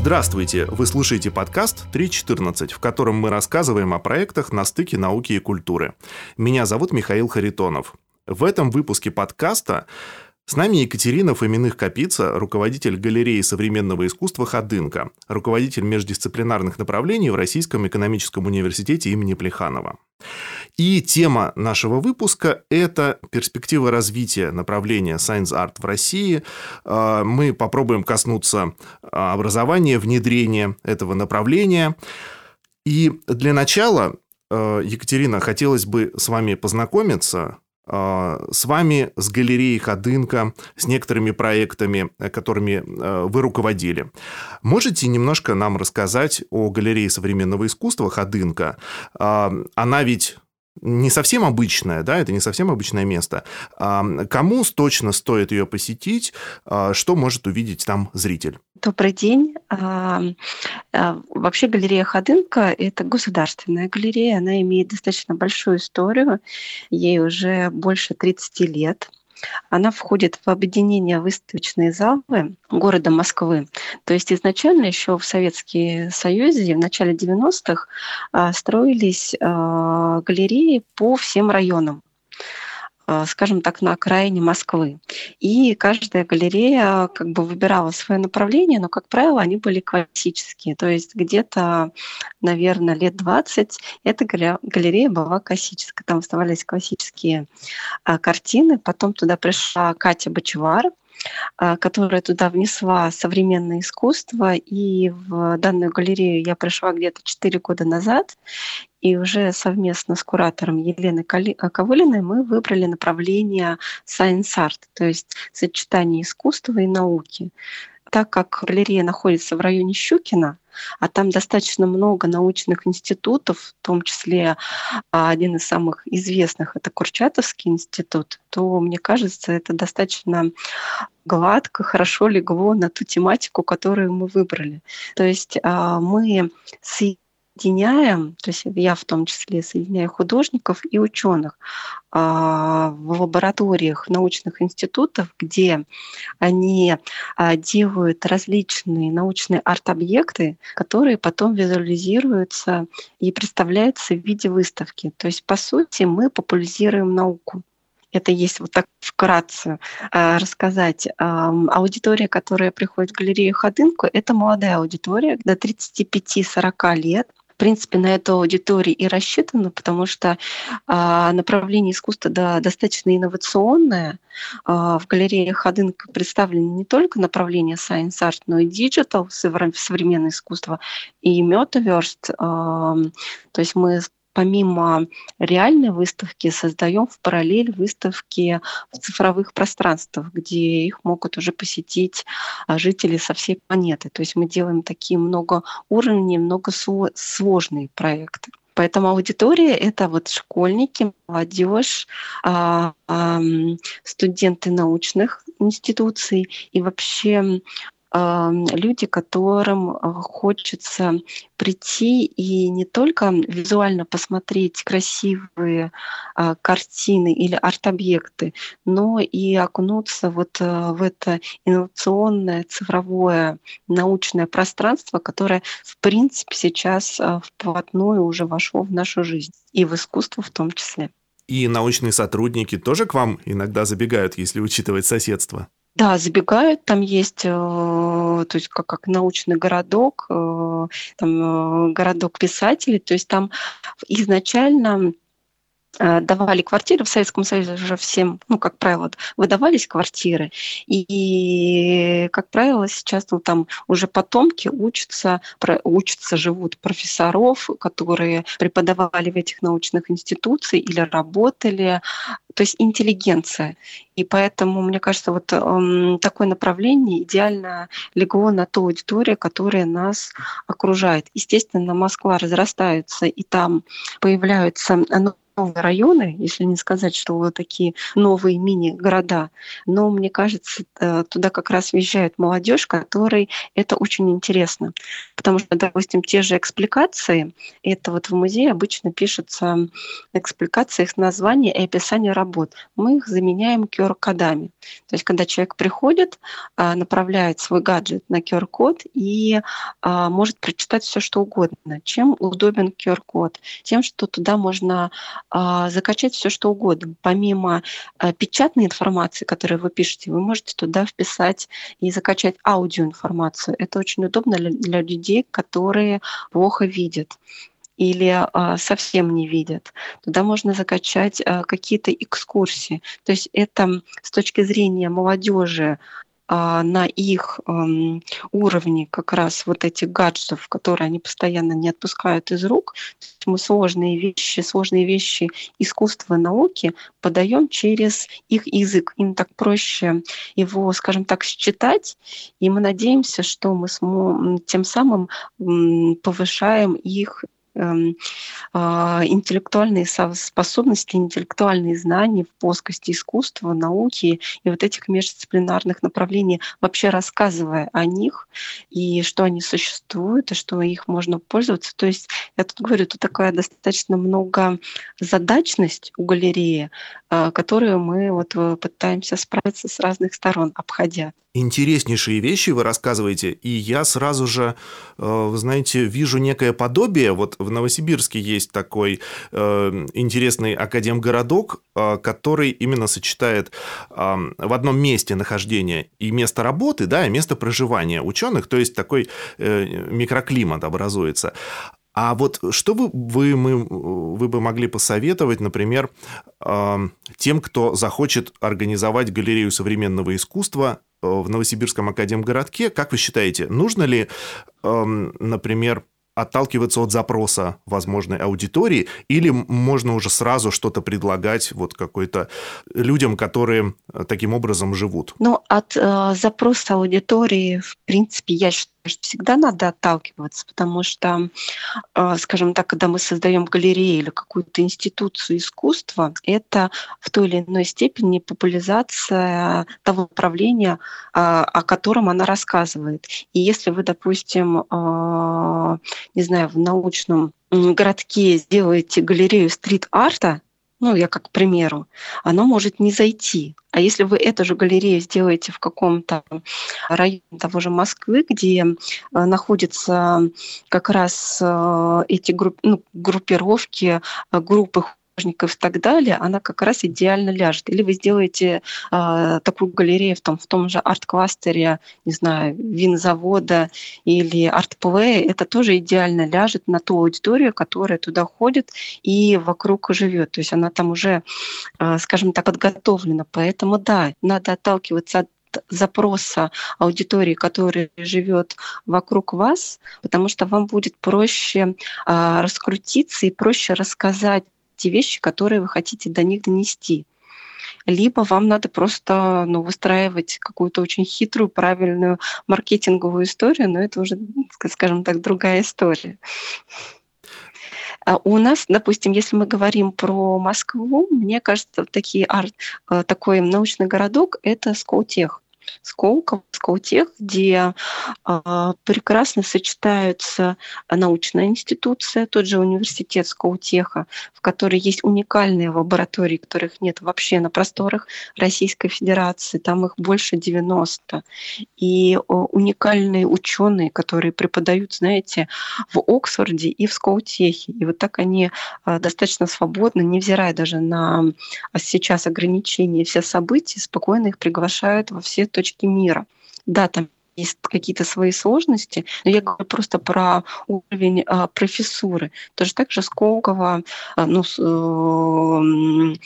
Здравствуйте! Вы слушаете подкаст 3.14, в котором мы рассказываем о проектах на стыке науки и культуры. Меня зовут Михаил Харитонов. В этом выпуске подкаста с нами Екатерина Фоминых-Капица, руководитель галереи современного искусства «Ходынка», руководитель междисциплинарных направлений в Российском экономическом университете имени Плеханова. И тема нашего выпуска – это перспектива развития направления Science Art в России. А, мы попробуем коснуться а, образования, внедрения этого направления. И для начала, а, Екатерина, хотелось бы с вами познакомиться с вами, с галереей Ходынка, с некоторыми проектами, которыми вы руководили. Можете немножко нам рассказать о галерее современного искусства Ходынка? Она ведь не совсем обычная, да, это не совсем обычное место. Кому точно стоит ее посетить, а, что может увидеть там зритель? Добрый день. А, вообще галерея Ходынка – это государственная галерея, она имеет достаточно большую историю, ей уже больше 30 лет. Она входит в объединение выставочные залы города Москвы. То есть изначально еще в Советском Союзе в начале 90-х а, строились а, галереи по всем районам. Э, скажем так, на окраине Москвы. И каждая галерея как бы выбирала свое направление, но, как правило, они были классические. То есть где-то, наверное, лет 20 эта галерея была классическая. Там оставались классические а, картины. Потом туда пришла Катя Бочевар, а, которая туда внесла современное искусство. И в данную галерею я пришла где-то 4 года назад. И уже совместно с куратором Еленой а, Ковылиной мы выбрали направление Science Art, то есть сочетание искусства и науки. Так как галерея находится в районе Щукина, а там достаточно много научных институтов, в том числе а, один из самых известных это Курчатовский институт, то мне кажется, это достаточно гладко, хорошо легло на ту тематику, которую мы выбрали. То есть а, мы соединяем, то есть я в том числе соединяю художников и ученых а, в лабораториях научных институтов, где они а, делают различные научные арт-объекты, которые потом визуализируются и представляются в виде выставки. То есть, по сути, мы популяризируем науку. Это есть вот так вкратце э, рассказать. Э, аудитория, которая приходит в галерею Ходынку, это молодая аудитория до 35-40 лет принципе, на эту аудиторию и рассчитано, потому что а, направление искусства да, достаточно инновационное. А, в галерее Ходынка представлены не только направление Science Art, но и Digital, современное искусство, и Metaverse. А, то есть мы помимо реальной выставки создаем в параллель выставки в цифровых пространствах, где их могут уже посетить а, жители со всей планеты. То есть мы делаем такие много уровней, много сложные проекты. Поэтому аудитория это вот школьники, молодежь, а, студенты научных институций и вообще люди, которым а, хочется прийти и не только визуально посмотреть красивые а, картины или арт-объекты, но и окунуться вот а, в это инновационное цифровое научное пространство, которое в принципе сейчас вплотную уже вошло в нашу жизнь и в искусство в том числе. И научные сотрудники тоже к вам иногда забегают, если учитывать соседство? Да, забегают, там есть, э, то есть как, как научный городок, э, там э, городок писателей, то есть там изначально давали квартиры, в Советском Союзе уже всем, ну, как правило, выдавались квартиры, и, как правило, сейчас ну, там уже потомки учатся, учатся, живут профессоров, которые преподавали в этих научных институциях или работали, то есть интеллигенция. И поэтому, мне кажется, вот э, такое направление идеально легло на ту аудиторию, которая нас окружает. Естественно, Москва разрастается, и там появляются новые районы, если не сказать, что вот такие новые мини-города. Но мне кажется, туда как раз въезжает молодежь, которой это очень интересно. Потому что, допустим, те же экспликации, это вот в музее обычно пишутся экспликации, их названия и описание работ. Мы их заменяем QR-кодами. То есть, когда человек приходит, а, направляет свой гаджет на QR-код и а, может прочитать все, что угодно. Чем удобен QR-код? Тем, что туда можно закачать все, что угодно. Помимо а, печатной информации, которую вы пишете, вы можете туда вписать и закачать аудиоинформацию. Это очень удобно для, людей, которые плохо видят или а, совсем не видят. Туда можно закачать а, какие-то экскурсии. То есть это с точки зрения молодежи а, на их уровне как раз вот этих гаджетов, которые они постоянно не отпускают из рук, мы сложные вещи, сложные вещи искусства науки подаем через их язык. Им так проще его, скажем так, считать, и мы надеемся, что мы тем самым повышаем их Эм, а, интеллектуальные способности, интеллектуальные знания в плоскости искусства, науки и вот этих междисциплинарных направлений, вообще рассказывая о них и что они существуют, и что их можно пользоваться. То есть я тут говорю, тут такая достаточно много задачность у галереи, а, которую мы вот э, пытаемся справиться с разных сторон, обходя интереснейшие вещи вы рассказываете, и я сразу же, э, вы знаете, вижу некое подобие. Вот в Новосибирске есть такой э, интересный академгородок, э, который именно сочетает в одном месте нахождения и место работы, да, и место проживания ученых, то есть такой микроклимат образуется. А вот что вы, вы, мы, вы бы могли посоветовать, например, тем, кто захочет организовать галерею современного искусства Э, в Новосибирском академгородке. Как вы считаете, нужно ли, эм, например, отталкиваться от запроса возможной аудитории, или можно уже сразу что-то предлагать вот какой-то людям, которые э, таким образом живут? Ну, от э, запроса аудитории, в принципе, я считаю, что всегда надо отталкиваться, потому что, э, скажем так, когда мы создаем галерею или какую-то институцию искусства, это в той или иной степени популяризация того направления, э, о котором она рассказывает. И если вы, допустим, э, не знаю, в научном городке сделаете галерею стрит-арта, ну, я как к примеру, оно может не зайти. А если вы эту же галерею сделаете в каком-то районе того же Москвы, где э, находятся как раз э, эти групп, ну, группировки, э, группы художников и так далее, она как раз идеально ляжет. Или вы сделаете э, такую галерею в том, в том же арт-кластере, не знаю, винзавода или арт-плея, это тоже идеально ляжет на ту аудиторию, которая туда ходит и вокруг живет. То есть она там уже, э, скажем так, подготовлена. Поэтому да, надо отталкиваться от запроса аудитории, которая живет вокруг вас, потому что вам будет проще а, раскрутиться и проще рассказать те вещи, которые вы хотите до них донести. Либо вам надо просто ну, выстраивать какую-то очень хитрую, правильную маркетинговую историю, но это уже, скажем так, другая история. А у нас, допустим, если мы говорим про Москву, мне кажется, такие арт, э, такой научный городок — это Сколтех. Сколково, Сколтех, где э, прекрасно сочетаются научная институция, тот же университет Сколтеха, в которой есть уникальные лаборатории, которых нет вообще на просторах Российской Федерации, там их больше 90. И уникальные ученые, которые преподают, знаете, в Оксфорде и в Сколтехе. И вот так они э, достаточно свободно, невзирая даже на сейчас ограничения все события, спокойно их приглашают во все точки мира. Да, там есть какие-то свои сложности, но я говорю просто про уровень а, профессуры. Тоже так же Сколково, а, ну, э,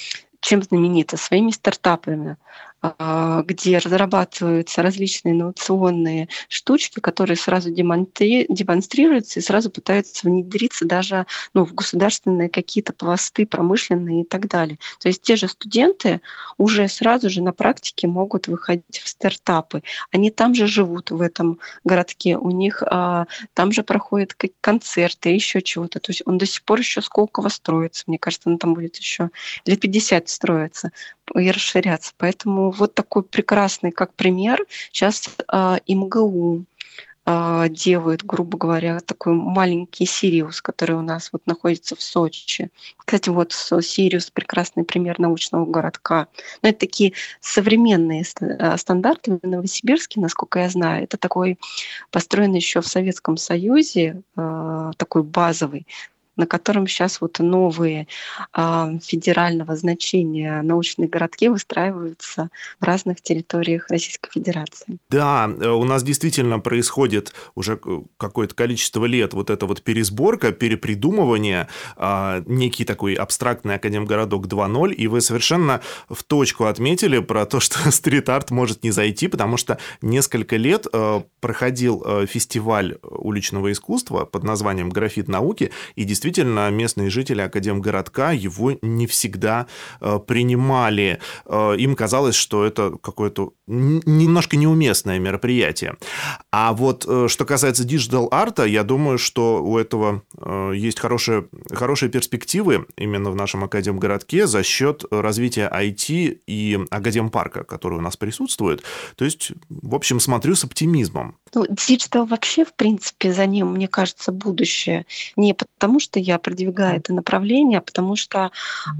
чем знаменита? Своими стартапами. А, где разрабатываются различные инновационные штучки, которые сразу демонстрируются и сразу пытаются внедриться даже ну, в государственные какие-то пласты промышленные и так далее. То есть те же студенты уже сразу же на практике могут выходить в стартапы. Они там же живут в этом городке, у них а, там же проходят концерты, еще чего-то. То есть он до сих пор еще Сколково строится. Мне кажется, он там будет еще лет 50 строиться и расширяться. Поэтому вот такой прекрасный, как пример, сейчас э, МГУ э, делают, грубо говоря, такой маленький Сириус, который у нас вот находится в Сочи. Кстати, вот Сириус – прекрасный пример научного городка. Но это такие современные а, стандарты в Новосибирске, насколько я знаю. Это такой построенный еще в Советском Союзе, такой базовый на котором сейчас вот новые э, федерального значения научные городки выстраиваются в разных территориях Российской Федерации. Да, э, у нас действительно происходит уже какое-то количество лет вот эта вот пересборка, перепридумывание, э, некий такой абстрактный академгородок 2.0, и вы совершенно в точку отметили про то, что стрит-арт может не зайти, потому что несколько лет э, проходил э, фестиваль уличного искусства под названием «Графит науки», и действительно действительно местные жители Академгородка его не всегда э, принимали. Э, им казалось, что это какое-то немножко неуместное мероприятие. А вот э, что касается digital art а, я думаю, что у этого есть хорошие, хорошие перспективы именно в нашем Академгородке за счет развития IT и Академпарка, который у нас присутствует. То есть, в общем, смотрю с оптимизмом. Ну, digital вообще, в принципе, за ним, мне кажется, будущее. Не потому, что я продвигаю это направление, а потому что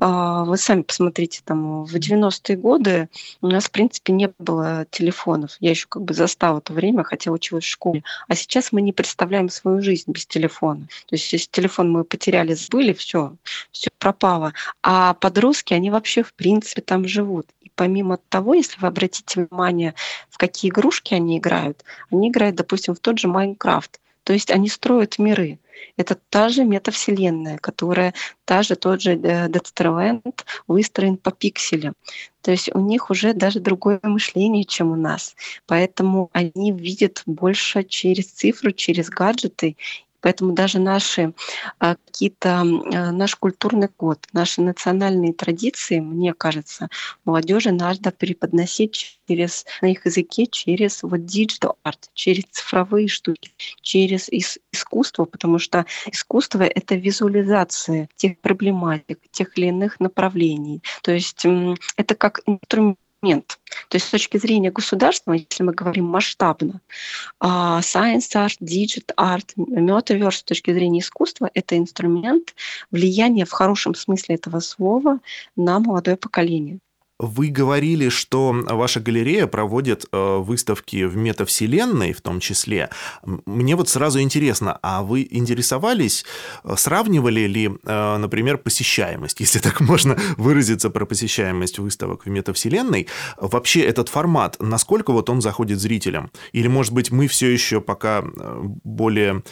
э, вы сами посмотрите, там в 90-е годы у нас, в принципе, не было телефонов. Я еще как бы застала то время, хотя училась в школе. А сейчас мы не представляем свою жизнь без телефона. То есть если телефон мы потеряли, забыли, все, все пропало. А подростки, они вообще, в принципе, там живут помимо того, если вы обратите внимание, в какие игрушки они играют, они играют, допустим, в тот же Майнкрафт. То есть они строят миры. Это та же метавселенная, которая та же тот же э, Deathstrand выстроен по пикселям. То есть у них уже даже другое мышление, чем у нас. Поэтому они видят больше через цифру, через гаджеты Поэтому даже наши а, какие-то, а, наш культурный код, наши национальные традиции, мне кажется, молодежи надо преподносить через, на их языке через вот digital art, через цифровые штуки, через ис- искусство, потому что искусство — это визуализация тех проблематик, тех или иных направлений. То есть это как инструмент момент. То есть с точки зрения государства, если мы говорим масштабно, а, science art, digital art, metaverse с точки зрения искусства — это инструмент влияния в хорошем смысле этого слова на молодое поколение. Вы говорили, что ваша галерея проводит э, выставки в метавселенной в том числе. Мне вот сразу интересно, а вы интересовались, э, сравнивали ли, э, например, посещаемость, если так можно выразиться про посещаемость выставок в метавселенной? Вообще этот формат, насколько вот он заходит зрителям? Или, может быть, мы все еще пока более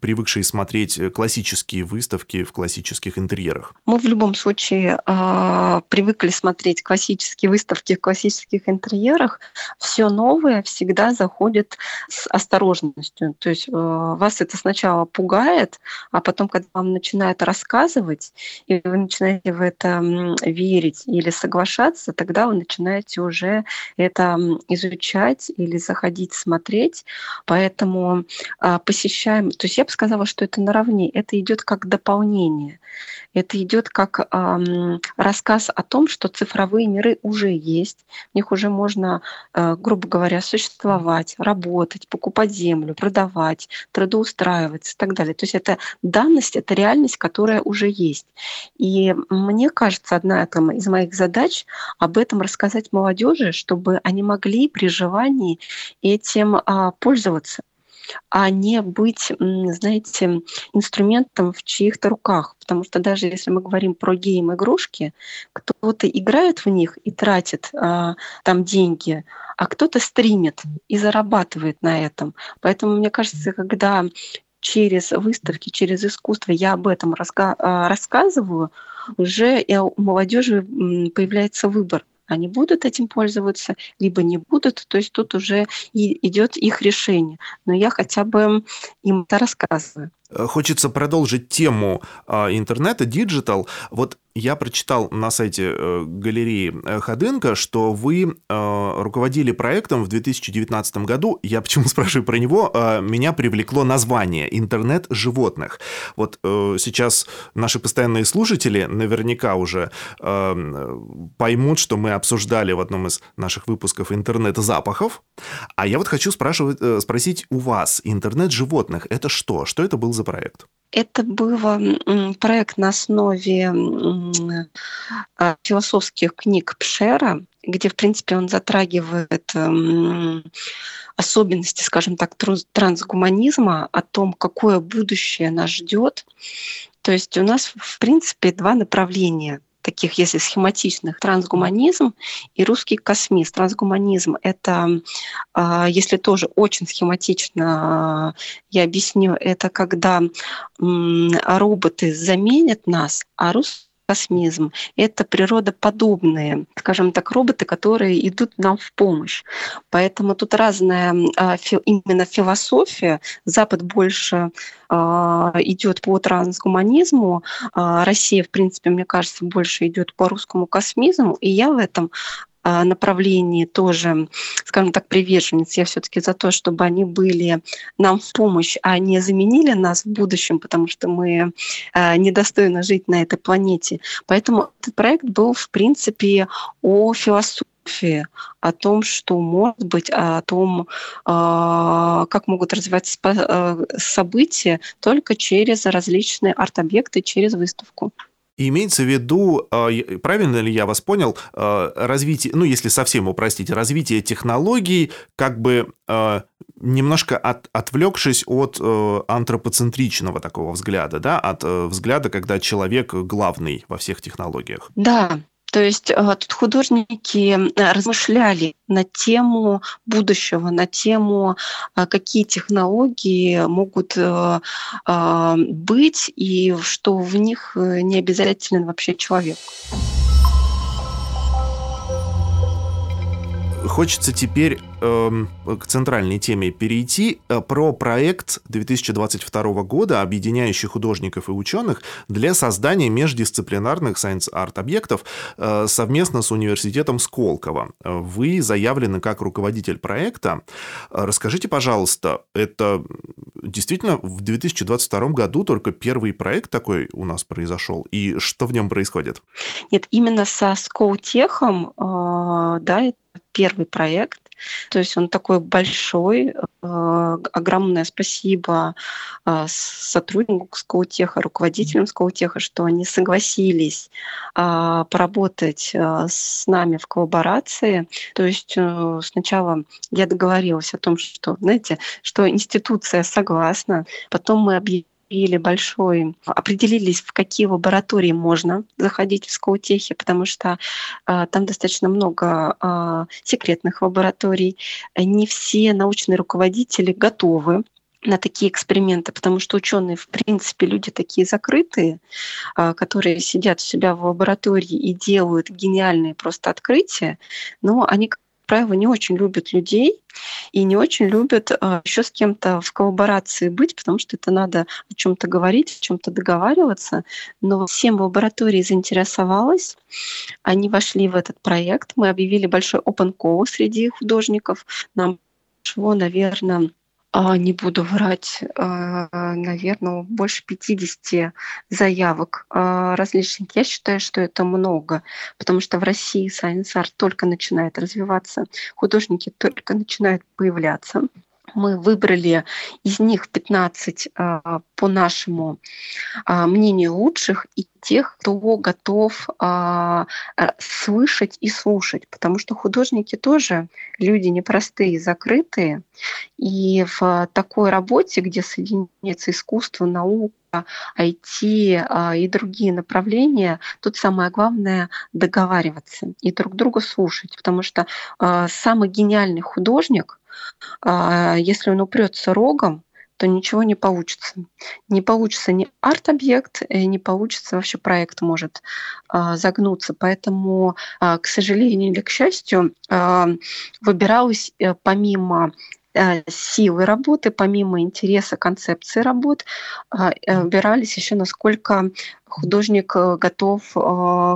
привыкшие смотреть э, классические выставки в классических интерьерах? Мы в любом случае э, привыкли смотреть классические выставки в классических интерьерах. Все новое всегда заходит с осторожностью. То есть э, вас это сначала пугает, а потом, когда вам начинают рассказывать, и вы начинаете в это верить или соглашаться, тогда вы начинаете уже это изучать или заходить смотреть. Поэтому э, посещаем, то есть я бы сказала, что это наравне. Это идет как дополнение. Это идет как эм, рассказ о том, что цифровые миры уже есть. В них уже можно, э, грубо говоря, существовать, работать, покупать землю, продавать, трудоустраиваться и так далее. То есть это данность, это реальность, которая уже есть. И мне кажется, одна из моих задач об этом рассказать молодежи, чтобы они могли при желании этим а, пользоваться а не быть, знаете, инструментом в чьих-то руках. Потому что даже если мы говорим про гейм-игрушки, кто-то играет в них и тратит а, там деньги, а кто-то стримит и зарабатывает на этом. Поэтому мне кажется, когда через выставки, через искусство я об этом раска- а, рассказываю, уже у молодежи появляется выбор они будут этим пользоваться, либо не будут. То есть тут уже и идет их решение. Но я хотя бы им это рассказываю. Хочется продолжить тему а, интернета, digital. Вот я прочитал на сайте э, галереи э, Ходынка, что вы э, руководили проектом в 2019 году. Я почему спрашиваю про него? Меня привлекло название «Интернет животных». Вот сейчас наши постоянные слушатели наверняка уже поймут, что мы обсуждали в одном из наших выпусков интернет запахов. А я вот хочу спрашивать, спросить у вас, интернет животных – это что? Что это был за проект? Это был проект на основе а, философских книг Пшера, где, в принципе, он затрагивает особенности, скажем так, трансгуманизма, о том, какое будущее нас ждет. То есть у нас, в принципе, два направления таких, если схематичных, трансгуманизм и русский космизм. Трансгуманизм — это, а, если тоже очень схематично я объясню, это когда роботы заменят нас, а русский космизм. Это природоподобные, скажем так, роботы, которые идут нам в помощь. Поэтому тут разная а, именно философия. Запад больше а, идет по трансгуманизму, а Россия, в принципе, мне кажется, больше идет по русскому космизму, и я в этом направлении тоже, скажем так, приверженец. Я все-таки за то, чтобы они были нам в помощь, а не заменили нас в будущем, потому что мы а, недостойны жить на этой планете. Поэтому этот проект был, в принципе, о философии о том, что может быть, о том, а, как могут развиваться события только через различные арт-объекты, через выставку. Имеется в виду, а, правильно ли я вас понял, а, развитие, ну, если совсем упростить, развитие технологий, как бы а, немножко от, отвлекшись от антропоцентричного такого взгляда, да, от взгляда, когда человек главный во всех технологиях. Да, то есть э, тут художники э, размышляли на тему будущего, на тему, э, какие технологии могут быть и что в них не обязательно вообще человек. Хочется теперь э, к центральной теме перейти э, про проект 2022 года, объединяющий художников и ученых для создания междисциплинарных science-art объектов э, совместно с университетом Сколково. Вы заявлены как руководитель проекта. Расскажите, пожалуйста, это действительно в 2022 году только первый проект такой у нас произошел, и что в нем происходит? Нет, именно со Скоутехом, э, да, первый проект. То есть он такой большой. Э, огромное спасибо э, сотруднику Скаутеха, руководителям Скаутеха, что они согласились э, поработать с нами в коллаборации. То есть сначала я договорилась о том, что, знаете, что институция согласна, потом мы объявили или большой, определились, в какие лаборатории можно заходить в скаутехе, потому что э, там достаточно много э, секретных лабораторий. Не все научные руководители готовы на такие эксперименты, потому что ученые, в принципе, люди такие закрытые, которые сидят у себя в лаборатории и делают гениальные просто открытия, но они, правило, не очень любят людей и не очень любят а, еще с кем-то в коллаборации быть, потому что это надо о чем-то говорить, о чем-то договариваться. Но всем лаборатории заинтересовалась, они вошли в этот проект, мы объявили большой open call среди художников, нам шло, наверное, не буду врать, а, наверное, больше 50 заявок а, различных. Я считаю, что это много, потому что в России Science Art только начинает развиваться, художники только начинают появляться мы выбрали из них 15 а, по нашему а, мнению лучших и тех, кто готов а, слышать и слушать, потому что художники тоже люди непростые, закрытые, и в такой работе, где соединяется искусство, наука, IT и другие направления, тут самое главное договариваться и друг друга слушать, потому что самый гениальный художник если он упрется рогом, то ничего не получится. Не получится ни арт-объект, э, не получится вообще проект может а, загнуться. Поэтому, а, к сожалению или к счастью, а, выбиралась э, помимо э, силы работы, помимо интереса концепции работ, выбирались еще насколько художник готов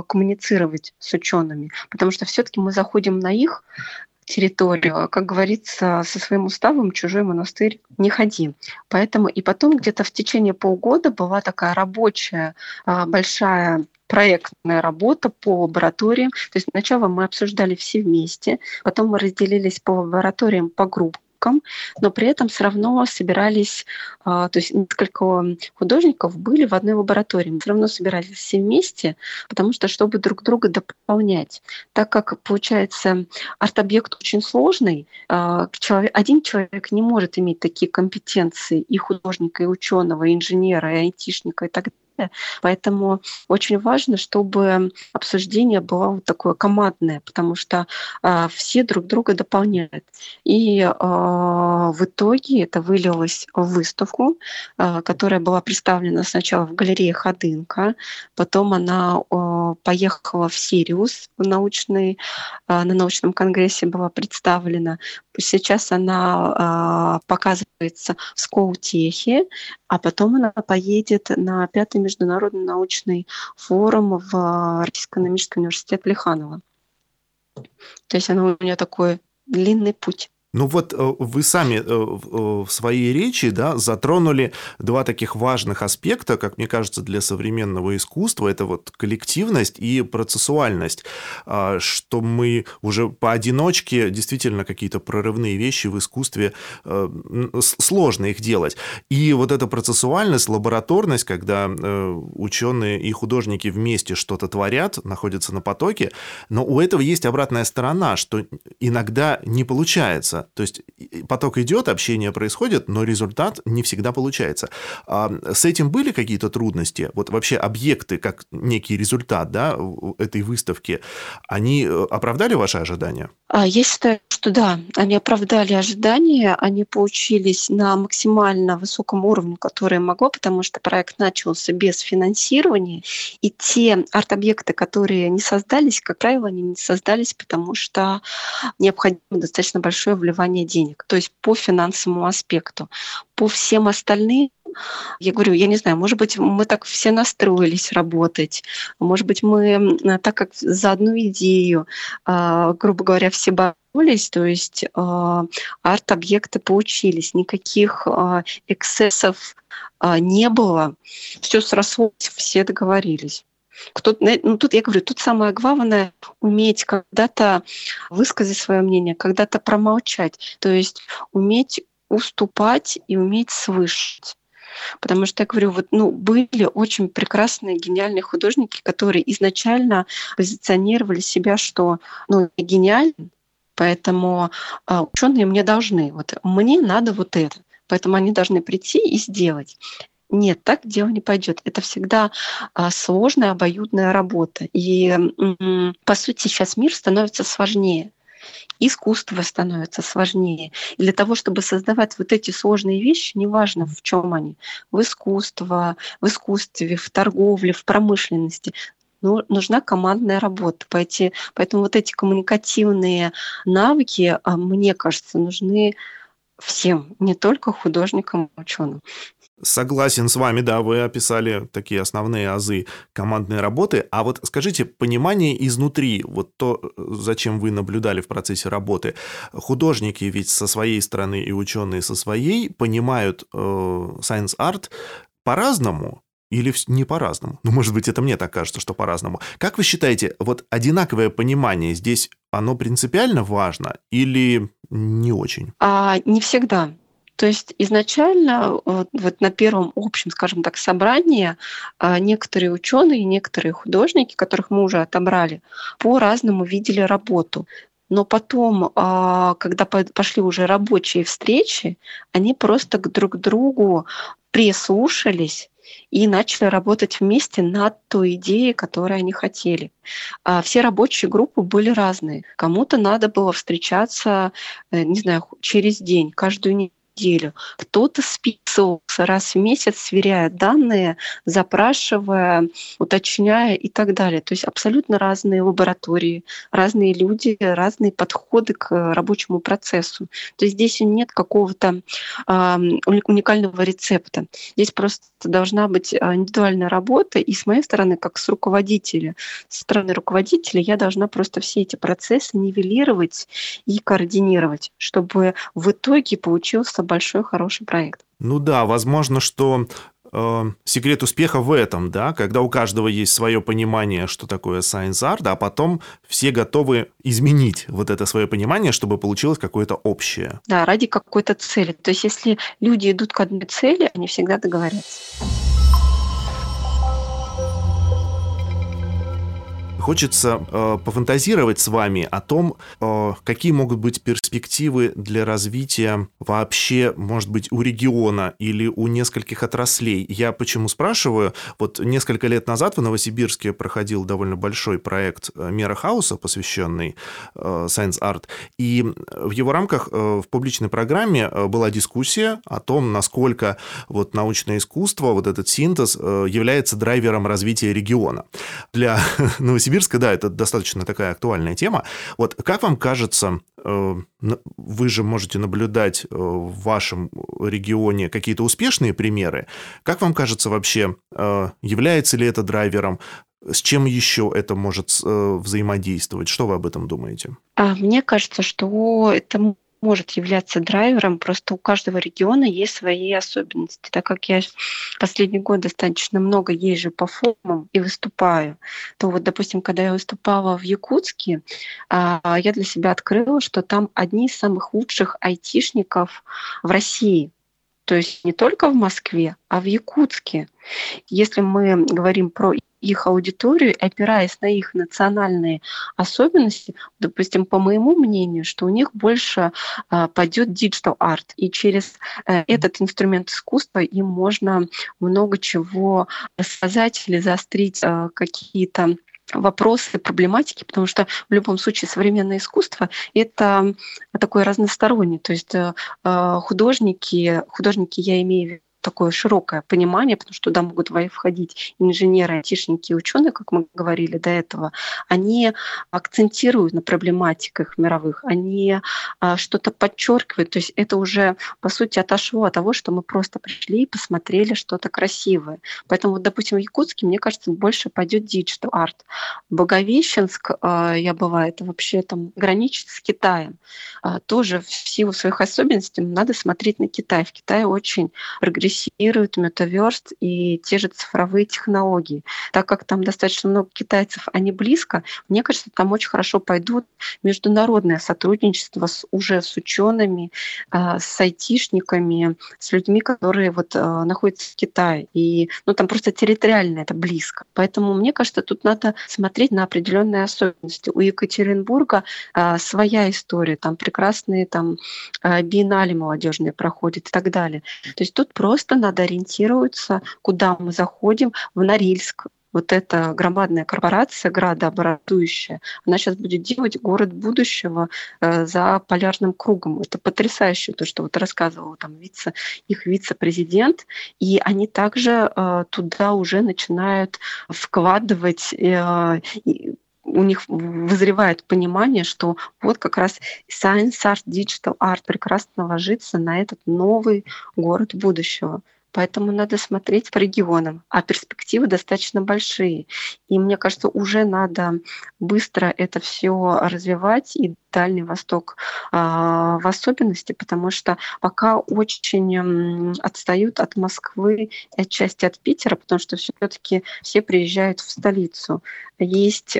коммуницировать с учеными, потому что все-таки мы заходим на их территорию. Как говорится, со своим уставом чужой монастырь не ходи. Поэтому и потом где-то в течение полгода была такая рабочая а, большая проектная работа по лабораториям. То есть сначала мы обсуждали все вместе, потом мы разделились по лабораториям по группам, художником, но при этом все равно собирались, а, то есть несколько художников были в одной лаборатории, мы все равно собирались все вместе, потому что чтобы друг друга дополнять. Так как, получается, арт-объект очень сложный, а, один человек не может иметь такие компетенции и художника, и ученого, и инженера, и айтишника и так далее, Поэтому очень важно, чтобы обсуждение было вот такое командное, потому что э, все друг друга дополняют. И э, в итоге это вылилось в выставку, э, которая была представлена сначала в галерее Ходынка, потом она э, поехала в Сириус в научный, э, на научном конгрессе была представлена. Сейчас она э, показывается в Скоутехе, а потом она поедет на пятый международный научный форум в Российский экономический университет Плеханова. То есть она у меня такой длинный путь. Ну вот э, вы сами э, э, в своей речи да, затронули два таких важных аспекта, как мне кажется, для современного искусства. Это вот коллективность и процессуальность, а, что мы уже поодиночке действительно какие-то прорывные вещи в искусстве, сложно их делать. И вот эта процессуальность, лабораторность, когда ученые и художники вместе что-то творят, находятся на потоке, но у этого есть обратная сторона, что иногда не получается то есть поток идет, общение происходит, но результат не всегда получается. А с этим были какие-то трудности? Вот вообще объекты, как некий результат да, этой выставки, они э, оправдали ваши ожидания? А, я считаю, что да, они оправдали ожидания, они получились на максимально высоком уровне, который могло, потому что проект начался без финансирования, и те арт-объекты, которые не создались, как правило, они не создались, потому что необходимо достаточно большое вливания денег, то есть по финансовому аспекту. По всем остальным я говорю, я не знаю, может быть, мы так все настроились работать, может быть, мы так как за одну идею, а, грубо говоря, все боролись, то есть а, арт-объекты получились, никаких а, эксцессов не было, все срослось, все договорились. Кто, ну, тут я говорю, тут самое главное уметь когда-то высказать свое мнение, когда-то промолчать, то есть уметь уступать и уметь слышать. Потому что, я говорю, вот, ну, были очень прекрасные, гениальные художники, которые изначально позиционировали себя, что ну, я гениален, поэтому а, ученые мне должны, вот мне надо вот это. Поэтому они должны прийти и сделать. Нет, так дело не пойдет. Это всегда а, сложная обоюдная работа. И по сути сейчас мир становится сложнее искусство становится сложнее. И для того, чтобы создавать вот эти сложные вещи, неважно в чем они, в искусство, в искусстве, в торговле, в промышленности, ну, нужна командная работа. Поэтому вот эти коммуникативные навыки, а, мне кажется, нужны всем, не только художникам, ученым. Согласен с вами, да, вы описали такие основные азы командной работы. А вот скажите, понимание изнутри, вот то, зачем вы наблюдали в процессе работы, художники ведь со своей стороны и ученые со своей понимают э, science art по-разному, или не по-разному? Ну, может быть, это мне так кажется, что по-разному. Как вы считаете, вот одинаковое понимание здесь, оно принципиально важно или не очень? А, не всегда. То есть изначально вот, вот на первом общем, скажем так, собрании а, некоторые ученые, некоторые художники, которых мы уже отобрали, по-разному видели работу. Но потом, а, когда пошли уже рабочие встречи, они просто друг к другу прислушались и начали работать вместе над той идеей, которую они хотели. А все рабочие группы были разные. Кому-то надо было встречаться, э, не знаю, через день, каждую неделю неделю, кто-то списывался раз в месяц, сверяя данные, запрашивая, уточняя и так далее. То есть абсолютно разные лаборатории, разные люди, разные подходы к рабочему процессу. То есть здесь нет какого-то э, уникального рецепта. Здесь просто должна быть индивидуальная работа, и с моей стороны, как с руководителя, со стороны руководителя, я должна просто все эти процессы нивелировать и координировать, чтобы в итоге получился большой хороший проект. Ну да, возможно, что э, секрет успеха в этом, да, когда у каждого есть свое понимание, что такое science art, а потом все готовы изменить вот это свое понимание, чтобы получилось какое-то общее. Да, ради какой-то цели. То есть если люди идут к одной цели, они всегда договорятся. Хочется э, пофантазировать с вами о том, э, какие могут быть перспективы для развития вообще, может быть, у региона или у нескольких отраслей. Я почему спрашиваю? Вот несколько лет назад в Новосибирске проходил довольно большой проект э, «Мера хаоса», посвященный э, Science Art, и в его рамках э, в публичной программе э, была дискуссия о том, насколько вот научное искусство, вот этот синтез э, является драйвером развития региона. Для Новосибирска Новосибирска, да, это достаточно такая актуальная тема. Вот как вам кажется, э, вы же можете наблюдать э, в вашем регионе какие-то успешные примеры. Как вам кажется вообще, э, является ли это драйвером? С чем еще это может взаимодействовать? Что вы об этом думаете? А, мне кажется, что это может являться драйвером, просто у каждого региона есть свои особенности. Так как я последний год достаточно много езжу по форумам и выступаю, то вот, допустим, когда я выступала в Якутске, а, я для себя открыла, что там одни из самых лучших айтишников в России. То есть не только в Москве, а в Якутске. Если мы говорим про их аудиторию, опираясь на их национальные особенности, допустим, по моему мнению, что у них больше а, пойдет digital art, и через а, этот инструмент искусства им можно много чего рассказать или заострить а, какие-то вопросы, проблематики, потому что в любом случае современное искусство — это такое разностороннее. То есть художники, художники я имею в виду такое широкое понимание, потому что туда могут входить инженеры, айтишники ученые, как мы говорили до этого, они акцентируют на проблематиках мировых, они а, что-то подчеркивают. То есть это уже, по сути, отошло от того, что мы просто пришли и посмотрели что-то красивое. Поэтому, вот, допустим, в Якутске, мне кажется, больше пойдет digital арт. Благовещенск, а, я бываю, это вообще там граничит с Китаем. А, тоже в силу своих особенностей надо смотреть на Китай. В Китае очень прогрессивно прогрессирует метаверс и те же цифровые технологии. Так как там достаточно много китайцев, они близко, мне кажется, там очень хорошо пойдут международное сотрудничество с, уже с учеными, а, с айтишниками, с людьми, которые вот а, находятся в Китае. И ну, там просто территориально это близко. Поэтому мне кажется, тут надо смотреть на определенные особенности. У Екатеринбурга а, своя история, там прекрасные там биеннале молодежные проходят и так далее. То есть тут просто просто надо ориентироваться, куда мы заходим, в Норильск, вот эта громадная корпорация, градообразующая, она сейчас будет делать город будущего э, за полярным кругом. Это потрясающе, то, что вот рассказывал там вице, их вице-президент, и они также э, туда уже начинают вкладывать э, у них вызревает понимание, что вот как раз Science Art, Digital Art прекрасно ложится на этот новый город будущего. Поэтому надо смотреть по регионам, а перспективы достаточно большие. И мне кажется, уже надо быстро это все развивать и Дальний Восток а, в особенности, потому что пока очень отстают от Москвы и отчасти от Питера, потому что все-таки все приезжают в столицу. Есть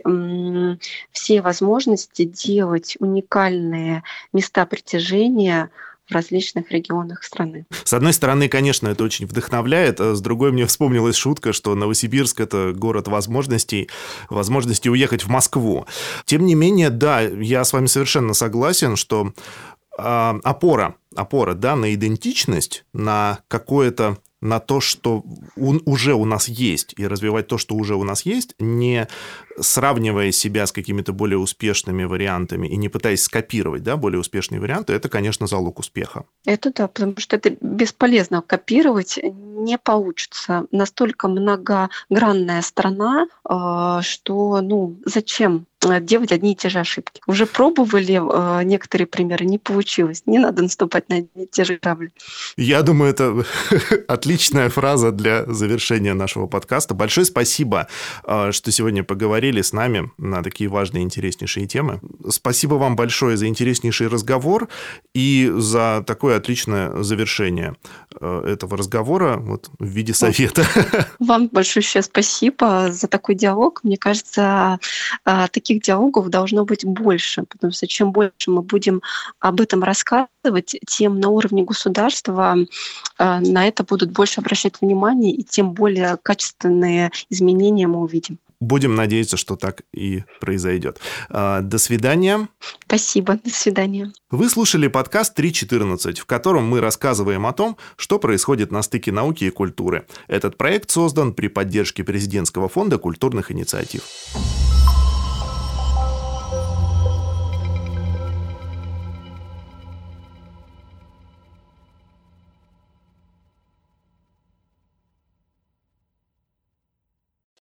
все возможности делать уникальные места притяжения в различных регионах страны. С одной стороны, конечно, это очень вдохновляет, а с другой мне вспомнилась шутка, что Новосибирск – это город возможностей, возможности уехать в Москву. Тем не менее, да, я с вами совершенно согласен, что э, опора, опора да, на идентичность, на какое-то на то, что уже у нас есть, и развивать то, что уже у нас есть, не сравнивая себя с какими-то более успешными вариантами и не пытаясь скопировать да, более успешные варианты, это, конечно, залог успеха. Это да, потому что это бесполезно копировать, не получится. Настолько многогранная страна, а, что ну, зачем делать одни и те же ошибки. Уже пробовали э, некоторые примеры, не получилось. Не надо наступать на одни и те же грабли. Я думаю, это отличная фраза для завершения нашего подкаста. Большое спасибо, э, что сегодня поговорили с нами на такие важные, интереснейшие темы. Спасибо вам большое за интереснейший разговор и за такое отличное завершение э, этого разговора вот, в виде совета. Вам большое спасибо за такой диалог. Мне кажется, э, таких таких диалогов должно быть больше, потому что чем больше мы будем об этом рассказывать, тем на уровне государства э, на это будут больше обращать внимание, и тем более качественные изменения мы увидим. Будем надеяться, что так и произойдет. А, до свидания. Спасибо. До свидания. Вы слушали подкаст 3.14, в котором мы рассказываем о том, что происходит на стыке науки и культуры. Этот проект создан при поддержке Президентского фонда культурных инициатив.